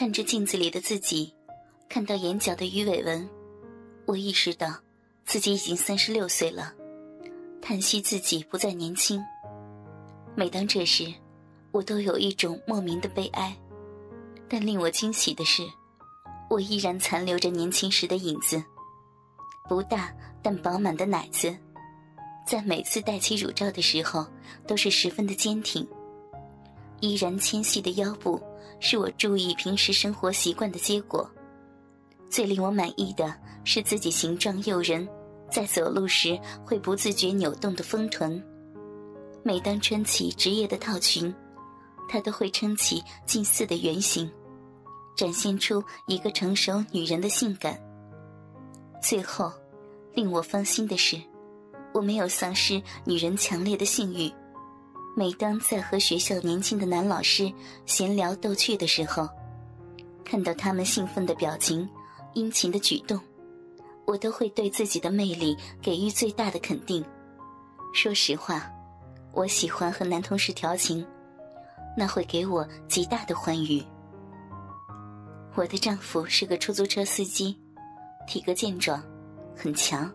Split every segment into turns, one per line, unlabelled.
看着镜子里的自己，看到眼角的鱼尾纹，我意识到自己已经三十六岁了，叹息自己不再年轻。每当这时，我都有一种莫名的悲哀。但令我惊喜的是，我依然残留着年轻时的影子。不大但饱满的奶子，在每次戴起乳罩的时候都是十分的坚挺。依然纤细的腰部，是我注意平时生活习惯的结果。最令我满意的是自己形状诱人，在走路时会不自觉扭动的丰臀。每当穿起职业的套裙，它都会撑起近似的圆形。展现出一个成熟女人的性感。最后，令我放心的是，我没有丧失女人强烈的性欲。每当在和学校年轻的男老师闲聊逗趣的时候，看到他们兴奋的表情、殷勤的举动，我都会对自己的魅力给予最大的肯定。说实话，我喜欢和男同事调情，那会给我极大的欢愉。我的丈夫是个出租车司机，体格健壮，很强，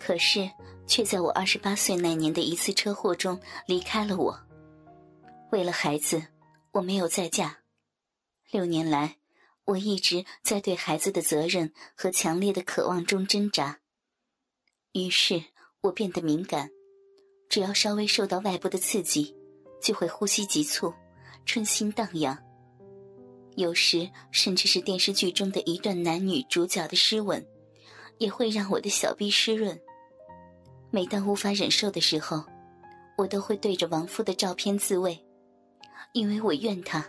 可是却在我二十八岁那年的一次车祸中离开了我。为了孩子，我没有再嫁。六年来，我一直在对孩子的责任和强烈的渴望中挣扎。于是我变得敏感，只要稍微受到外部的刺激，就会呼吸急促，春心荡漾。有时，甚至是电视剧中的一段男女主角的湿吻，也会让我的小臂湿润。每当无法忍受的时候，我都会对着亡夫的照片自慰，因为我怨他。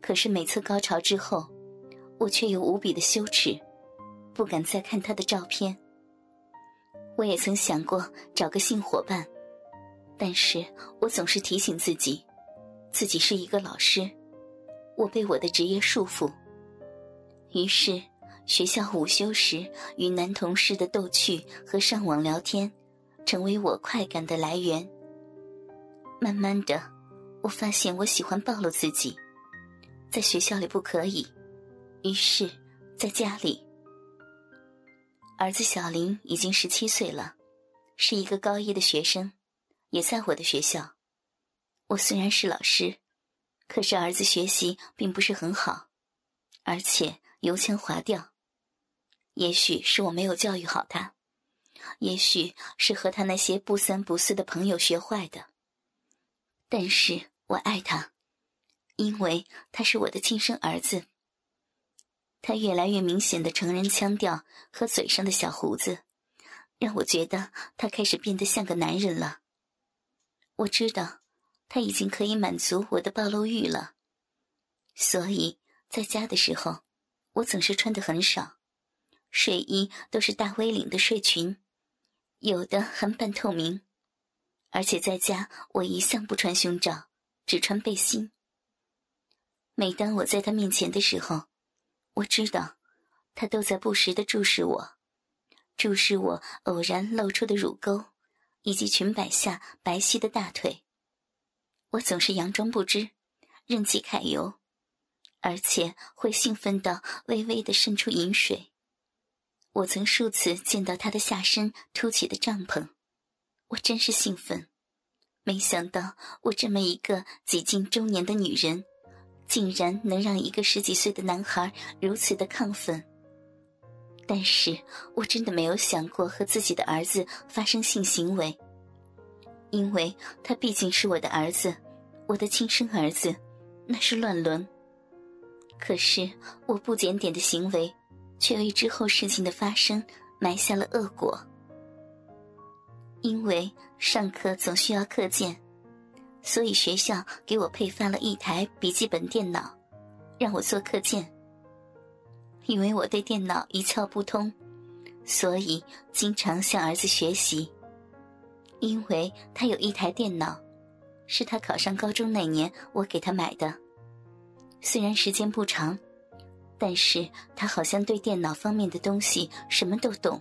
可是每次高潮之后，我却又无比的羞耻，不敢再看他的照片。我也曾想过找个性伙伴，但是我总是提醒自己，自己是一个老师。我被我的职业束缚，于是学校午休时与男同事的逗趣和上网聊天，成为我快感的来源。慢慢的，我发现我喜欢暴露自己，在学校里不可以，于是，在家里，儿子小林已经十七岁了，是一个高一的学生，也在我的学校。我虽然是老师。可是儿子学习并不是很好，而且油腔滑调。也许是我没有教育好他，也许是和他那些不三不四的朋友学坏的。但是我爱他，因为他是我的亲生儿子。他越来越明显的成人腔调和嘴上的小胡子，让我觉得他开始变得像个男人了。我知道。他已经可以满足我的暴露欲了，所以在家的时候，我总是穿的很少，睡衣都是大 V 领的睡裙，有的很半透明，而且在家我一向不穿胸罩，只穿背心。每当我在他面前的时候，我知道，他都在不时的注视我，注视我偶然露出的乳沟，以及裙摆下白皙的大腿。我总是佯装不知，任其揩油，而且会兴奋到微微的渗出饮水。我曾数次见到他的下身凸起的帐篷，我真是兴奋。没想到我这么一个几近中年的女人，竟然能让一个十几岁的男孩如此的亢奋。但是我真的没有想过和自己的儿子发生性行为。因为他毕竟是我的儿子，我的亲生儿子，那是乱伦。可是我不检点的行为，却为之后事情的发生埋下了恶果。因为上课总需要课件，所以学校给我配发了一台笔记本电脑，让我做课件。因为我对电脑一窍不通，所以经常向儿子学习。因为他有一台电脑，是他考上高中那年我给他买的。虽然时间不长，但是他好像对电脑方面的东西什么都懂。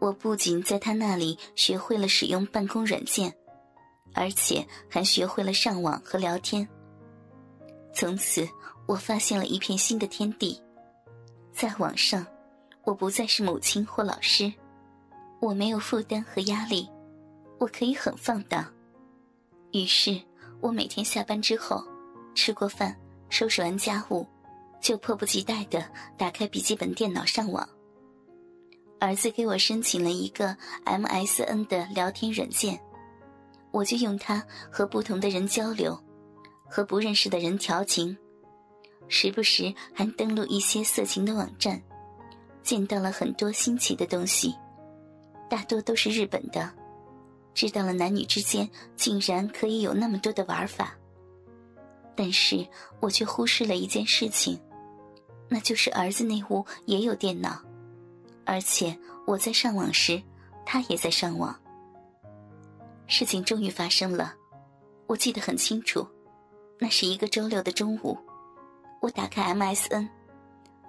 我不仅在他那里学会了使用办公软件，而且还学会了上网和聊天。从此，我发现了一片新的天地。在网上，我不再是母亲或老师，我没有负担和压力，我可以很放荡。于是，我每天下班之后，吃过饭，收拾完家务，就迫不及待的打开笔记本电脑上网。儿子给我申请了一个 MSN 的聊天软件，我就用它和不同的人交流。和不认识的人调情，时不时还登录一些色情的网站，见到了很多新奇的东西，大多都是日本的。知道了男女之间竟然可以有那么多的玩法，但是我却忽视了一件事情，那就是儿子那屋也有电脑，而且我在上网时，他也在上网。事情终于发生了，我记得很清楚。那是一个周六的中午，我打开 MSN，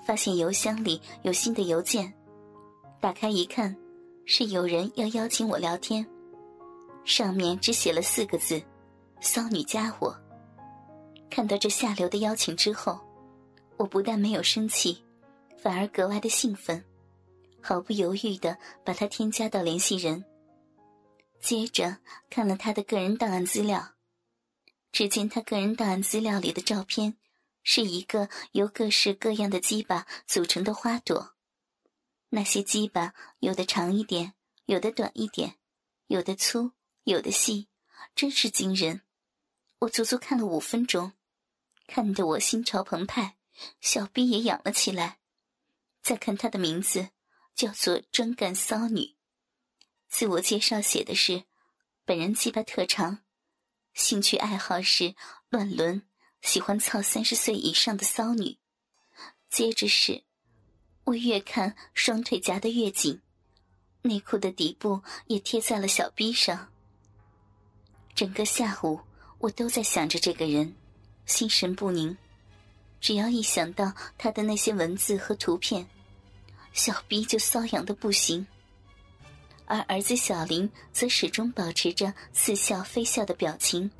发现邮箱里有新的邮件。打开一看，是有人要邀请我聊天，上面只写了四个字：“骚女加我。”看到这下流的邀请之后，我不但没有生气，反而格外的兴奋，毫不犹豫的把他添加到联系人。接着看了他的个人档案资料。只见他个人档案资料里的照片，是一个由各式各样的鸡巴组成的花朵。那些鸡巴有的长一点，有的短一点，有的粗，有的细，真是惊人。我足足看了五分钟，看得我心潮澎湃，小臂也痒了起来。再看他的名字，叫做专干骚女。自我介绍写的是，本人鸡巴特长。兴趣爱好是乱伦，喜欢操三十岁以上的骚女。接着是，我越看双腿夹得越紧，内裤的底部也贴在了小臂上。整个下午我都在想着这个人，心神不宁。只要一想到他的那些文字和图片，小臂就瘙痒的不行。而儿子小林则始终保持着似笑非笑的表情。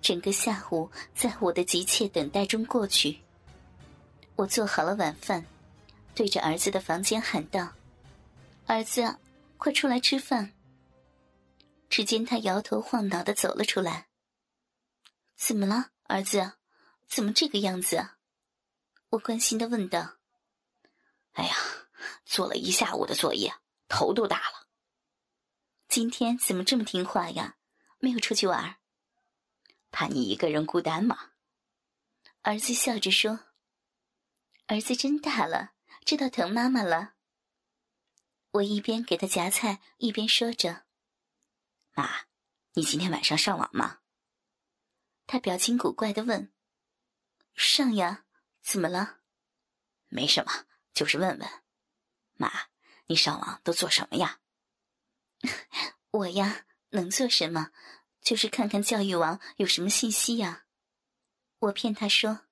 整个下午在我的急切等待中过去。我做好了晚饭，对着儿子的房间喊道：“儿子，快出来吃饭。”只见他摇头晃脑的走了出来。“怎么了，儿子？怎么这个样子？”我关心的问道。
“哎呀，做了一下午的作业。”头都大了。
今天怎么这么听话呀？没有出去玩？
怕你一个人孤单吗？
儿子笑着说：“儿子真大了，知道疼妈妈了。”我一边给他夹菜，一边说着：“
妈，你今天晚上上网吗？”
他表情古怪的问：“上呀？怎么了？”“
没什么，就是问问。”妈。你上网都做什么呀？
我呀，能做什么？就是看看教育网有什么信息呀。我骗他说：“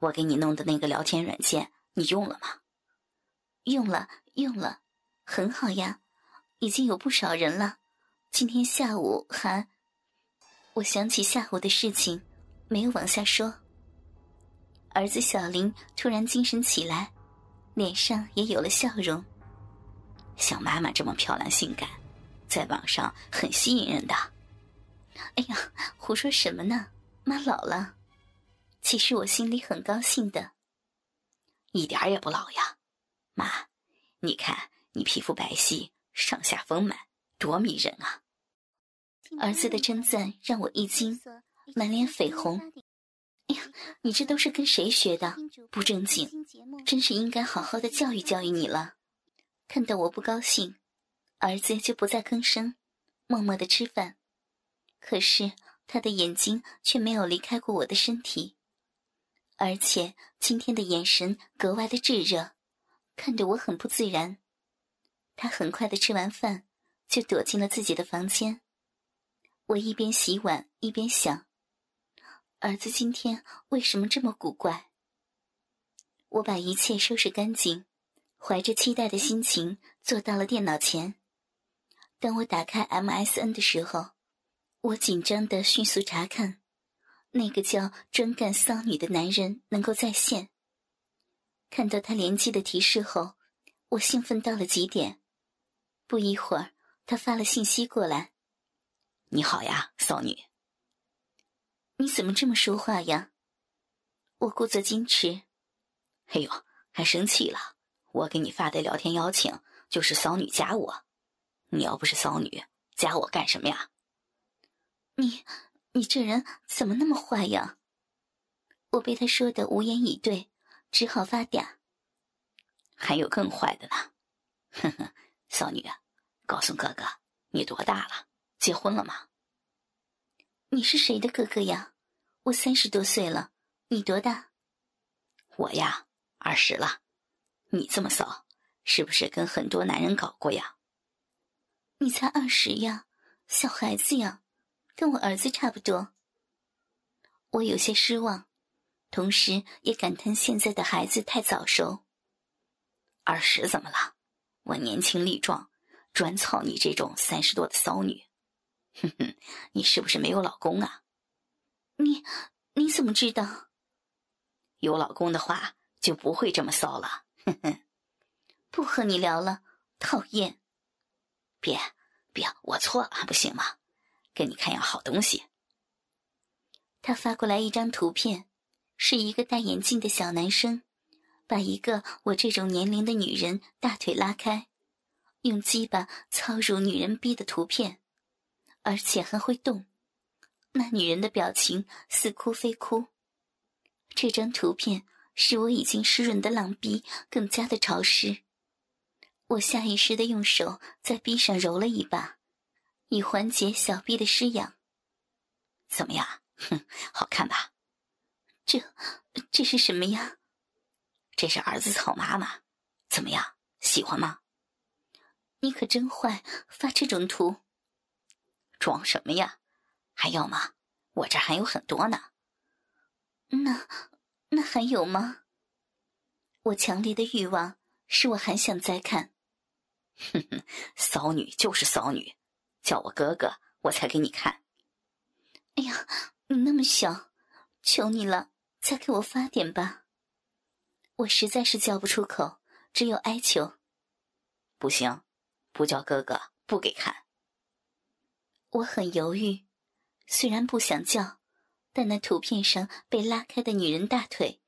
我给你弄的那个聊天软件，你用了吗？”
用了，用了，很好呀，已经有不少人了。今天下午还……我想起下午的事情，没有往下说。儿子小林突然精神起来，脸上也有了笑容。
像妈妈这么漂亮性感，在网上很吸引人的。
哎呀，胡说什么呢？妈老了，其实我心里很高兴的，
一点也不老呀。妈，你看你皮肤白皙，上下丰满，多迷人啊！
儿子的称赞让我一惊，满脸绯红。你这都是跟谁学的？不正经，真是应该好好的教育教育你了。看到我不高兴，儿子就不再吭声，默默的吃饭。可是他的眼睛却没有离开过我的身体，而且今天的眼神格外的炙热，看得我很不自然。他很快的吃完饭，就躲进了自己的房间。我一边洗碗一边想，儿子今天为什么这么古怪？我把一切收拾干净。怀着期待的心情坐到了电脑前。当我打开 MSN 的时候，我紧张的迅速查看，那个叫专干骚女的男人能够在线。看到他连机的提示后，我兴奋到了极点。不一会儿，他发了信息过来：“
你好呀，骚女。
你怎么这么说话呀？”我故作矜持。
哎呦，还生气了？我给你发的聊天邀请就是骚女加我，你要不是骚女，加我干什么呀？
你，你这人怎么那么坏呀？我被他说的无言以对，只好发嗲。
还有更坏的呢，呵呵，骚女，告诉哥哥，你多大了？结婚了吗？
你是谁的哥哥呀？我三十多岁了。你多大？
我呀，二十了。你这么骚，是不是跟很多男人搞过呀？
你才二十呀，小孩子呀，跟我儿子差不多。我有些失望，同时也感叹现在的孩子太早熟。
二十怎么了？我年轻力壮，专操你这种三十多的骚女。哼哼，你是不是没有老公啊？
你你怎么知道？
有老公的话就不会这么骚了。哼哼，
不和你聊了，讨厌。
别别，我错了还不行吗？给你看样好东西。
他发过来一张图片，是一个戴眼镜的小男生，把一个我这种年龄的女人大腿拉开，用鸡巴操入女人逼的图片，而且还会动。那女人的表情似哭非哭。这张图片使我已经湿润的浪逼更加的潮湿，我下意识的用手在逼上揉了一把，以缓解小臂的湿痒。
怎么样？哼，好看吧？
这这是什么呀？
这是儿子草妈妈，怎么样？喜欢吗？
你可真坏，发这种图。
装什么呀？还要吗？我这还有很多呢。
那，那还有吗？我强烈的欲望使我还想再看。
哼哼，骚女就是骚女，叫我哥哥，我才给你看。
哎呀，你那么小，求你了，再给我发点吧。我实在是叫不出口，只有哀求。
不行，不叫哥哥不给看。
我很犹豫，虽然不想叫。但那图片上被拉开的女人大腿，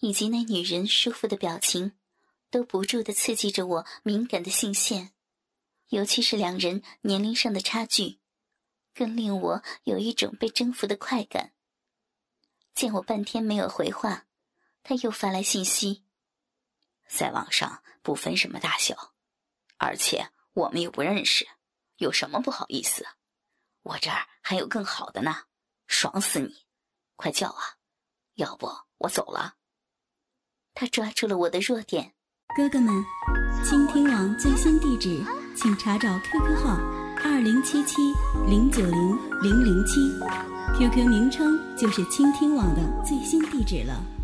以及那女人舒服的表情，都不住的刺激着我敏感的性腺。尤其是两人年龄上的差距，更令我有一种被征服的快感。见我半天没有回话，他又发来信息：“
在网上不分什么大小，而且我们又不认识，有什么不好意思？我这儿还有更好的呢。”爽死你！快叫啊！要不我走了。
他抓住了我的弱点。
哥哥们，倾听网最新地址，请查找 QQ 号二零七七零九零零零七，QQ 名称就是倾听网的最新地址了。